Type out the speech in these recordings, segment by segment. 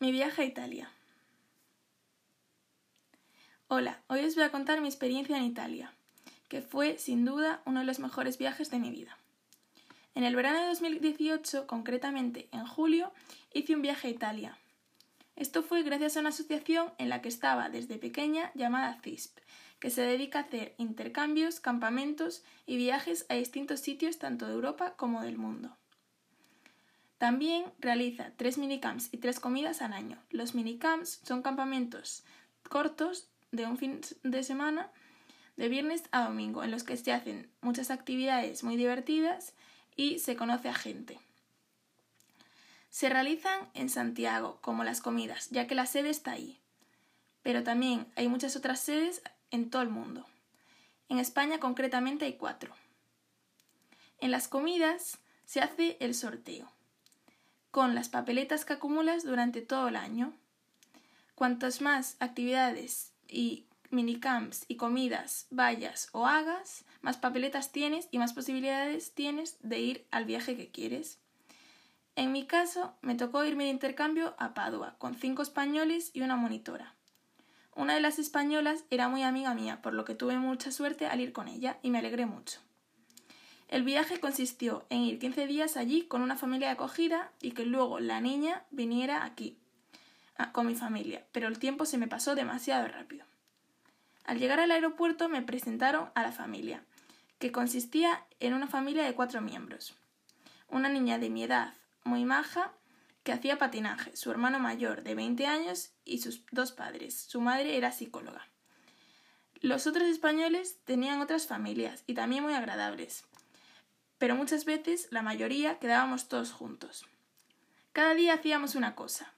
Mi viaje a Italia. Hola, hoy os voy a contar mi experiencia en Italia, que fue sin duda uno de los mejores viajes de mi vida. En el verano de 2018, concretamente en julio, hice un viaje a Italia. Esto fue gracias a una asociación en la que estaba desde pequeña llamada CISP, que se dedica a hacer intercambios, campamentos y viajes a distintos sitios tanto de Europa como del mundo. También realiza tres minicamps y tres comidas al año. Los minicamps son campamentos cortos de un fin de semana de viernes a domingo en los que se hacen muchas actividades muy divertidas y se conoce a gente. Se realizan en Santiago, como las comidas, ya que la sede está ahí. Pero también hay muchas otras sedes en todo el mundo. En España concretamente hay cuatro. En las comidas se hace el sorteo con las papeletas que acumulas durante todo el año. Cuantas más actividades y minicamps y comidas vayas o hagas, más papeletas tienes y más posibilidades tienes de ir al viaje que quieres. En mi caso, me tocó irme de intercambio a Padua, con cinco españoles y una monitora. Una de las españolas era muy amiga mía, por lo que tuve mucha suerte al ir con ella y me alegré mucho. El viaje consistió en ir 15 días allí con una familia acogida y que luego la niña viniera aquí con mi familia, pero el tiempo se me pasó demasiado rápido. Al llegar al aeropuerto me presentaron a la familia, que consistía en una familia de cuatro miembros. Una niña de mi edad, muy maja, que hacía patinaje, su hermano mayor de 20 años y sus dos padres. Su madre era psicóloga. Los otros españoles tenían otras familias y también muy agradables pero muchas veces, la mayoría, quedábamos todos juntos. Cada día hacíamos una cosa,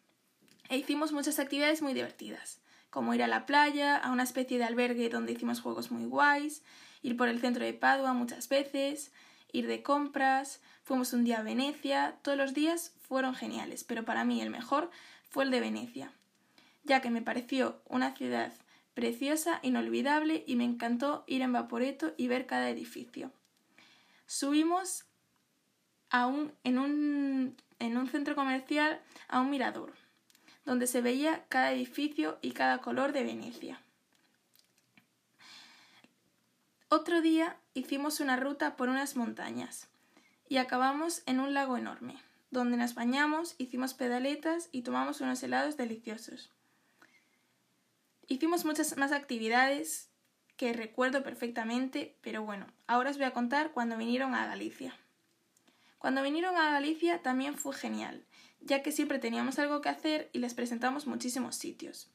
e hicimos muchas actividades muy divertidas, como ir a la playa, a una especie de albergue donde hicimos juegos muy guays, ir por el centro de Padua muchas veces, ir de compras, fuimos un día a Venecia, todos los días fueron geniales, pero para mí el mejor fue el de Venecia, ya que me pareció una ciudad preciosa, inolvidable y me encantó ir en Vaporeto y ver cada edificio. Subimos en, un, en un centro comercial a un mirador, donde se veía cada edificio y cada color de Venecia. Otro día hicimos una ruta por unas montañas y acabamos en un lago enorme, donde nos bañamos, hicimos pedaletas y tomamos unos helados deliciosos. Hicimos muchas más actividades que recuerdo perfectamente, pero bueno, ahora os voy a contar cuando vinieron a Galicia. Cuando vinieron a Galicia también fue genial, ya que siempre teníamos algo que hacer y les presentamos muchísimos sitios.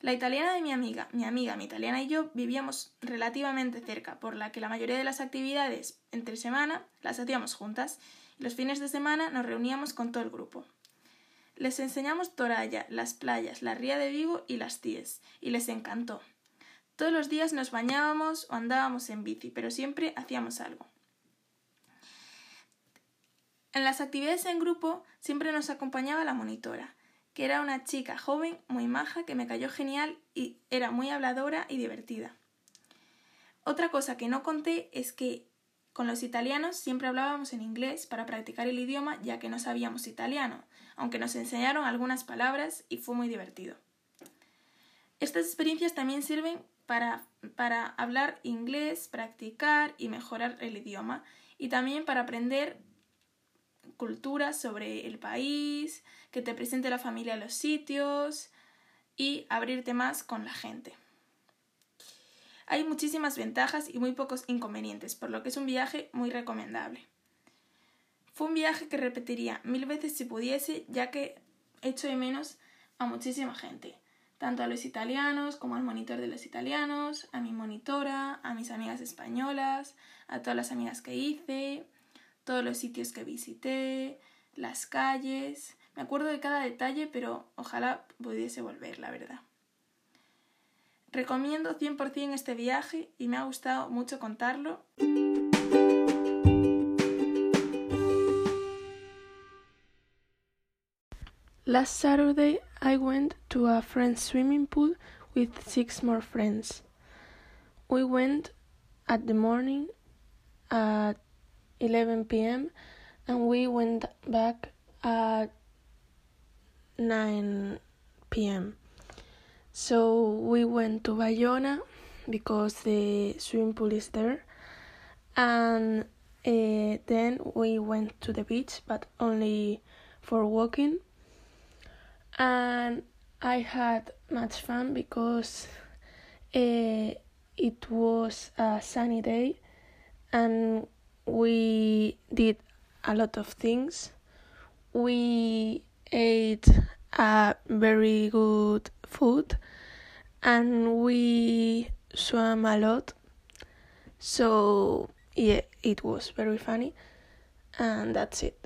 La italiana de mi amiga, mi amiga, mi italiana y yo vivíamos relativamente cerca, por la que la mayoría de las actividades entre semana las hacíamos juntas y los fines de semana nos reuníamos con todo el grupo. Les enseñamos Toralla, las playas, la ría de Vigo y las Tíes, y les encantó. Todos los días nos bañábamos o andábamos en bici, pero siempre hacíamos algo. En las actividades en grupo siempre nos acompañaba la monitora, que era una chica joven, muy maja, que me cayó genial y era muy habladora y divertida. Otra cosa que no conté es que con los italianos siempre hablábamos en inglés para practicar el idioma ya que no sabíamos italiano, aunque nos enseñaron algunas palabras y fue muy divertido. Estas experiencias también sirven para, para hablar inglés, practicar y mejorar el idioma y también para aprender culturas sobre el país, que te presente la familia los sitios y abrirte más con la gente. Hay muchísimas ventajas y muy pocos inconvenientes, por lo que es un viaje muy recomendable. Fue un viaje que repetiría mil veces si pudiese, ya que echo de menos a muchísima gente tanto a los italianos como al monitor de los italianos, a mi monitora, a mis amigas españolas, a todas las amigas que hice, todos los sitios que visité, las calles. Me acuerdo de cada detalle, pero ojalá pudiese volver, la verdad. Recomiendo 100% este viaje y me ha gustado mucho contarlo. Last Saturday I went to a friend's swimming pool with six more friends. We went at the morning at 11 p.m. and we went back at 9 p.m. So we went to Bayona because the swimming pool is there, and uh, then we went to the beach, but only for walking. And I had much fun because uh, it was a sunny day and we did a lot of things. We ate a very good food and we swam a lot. So, yeah, it was very funny, and that's it.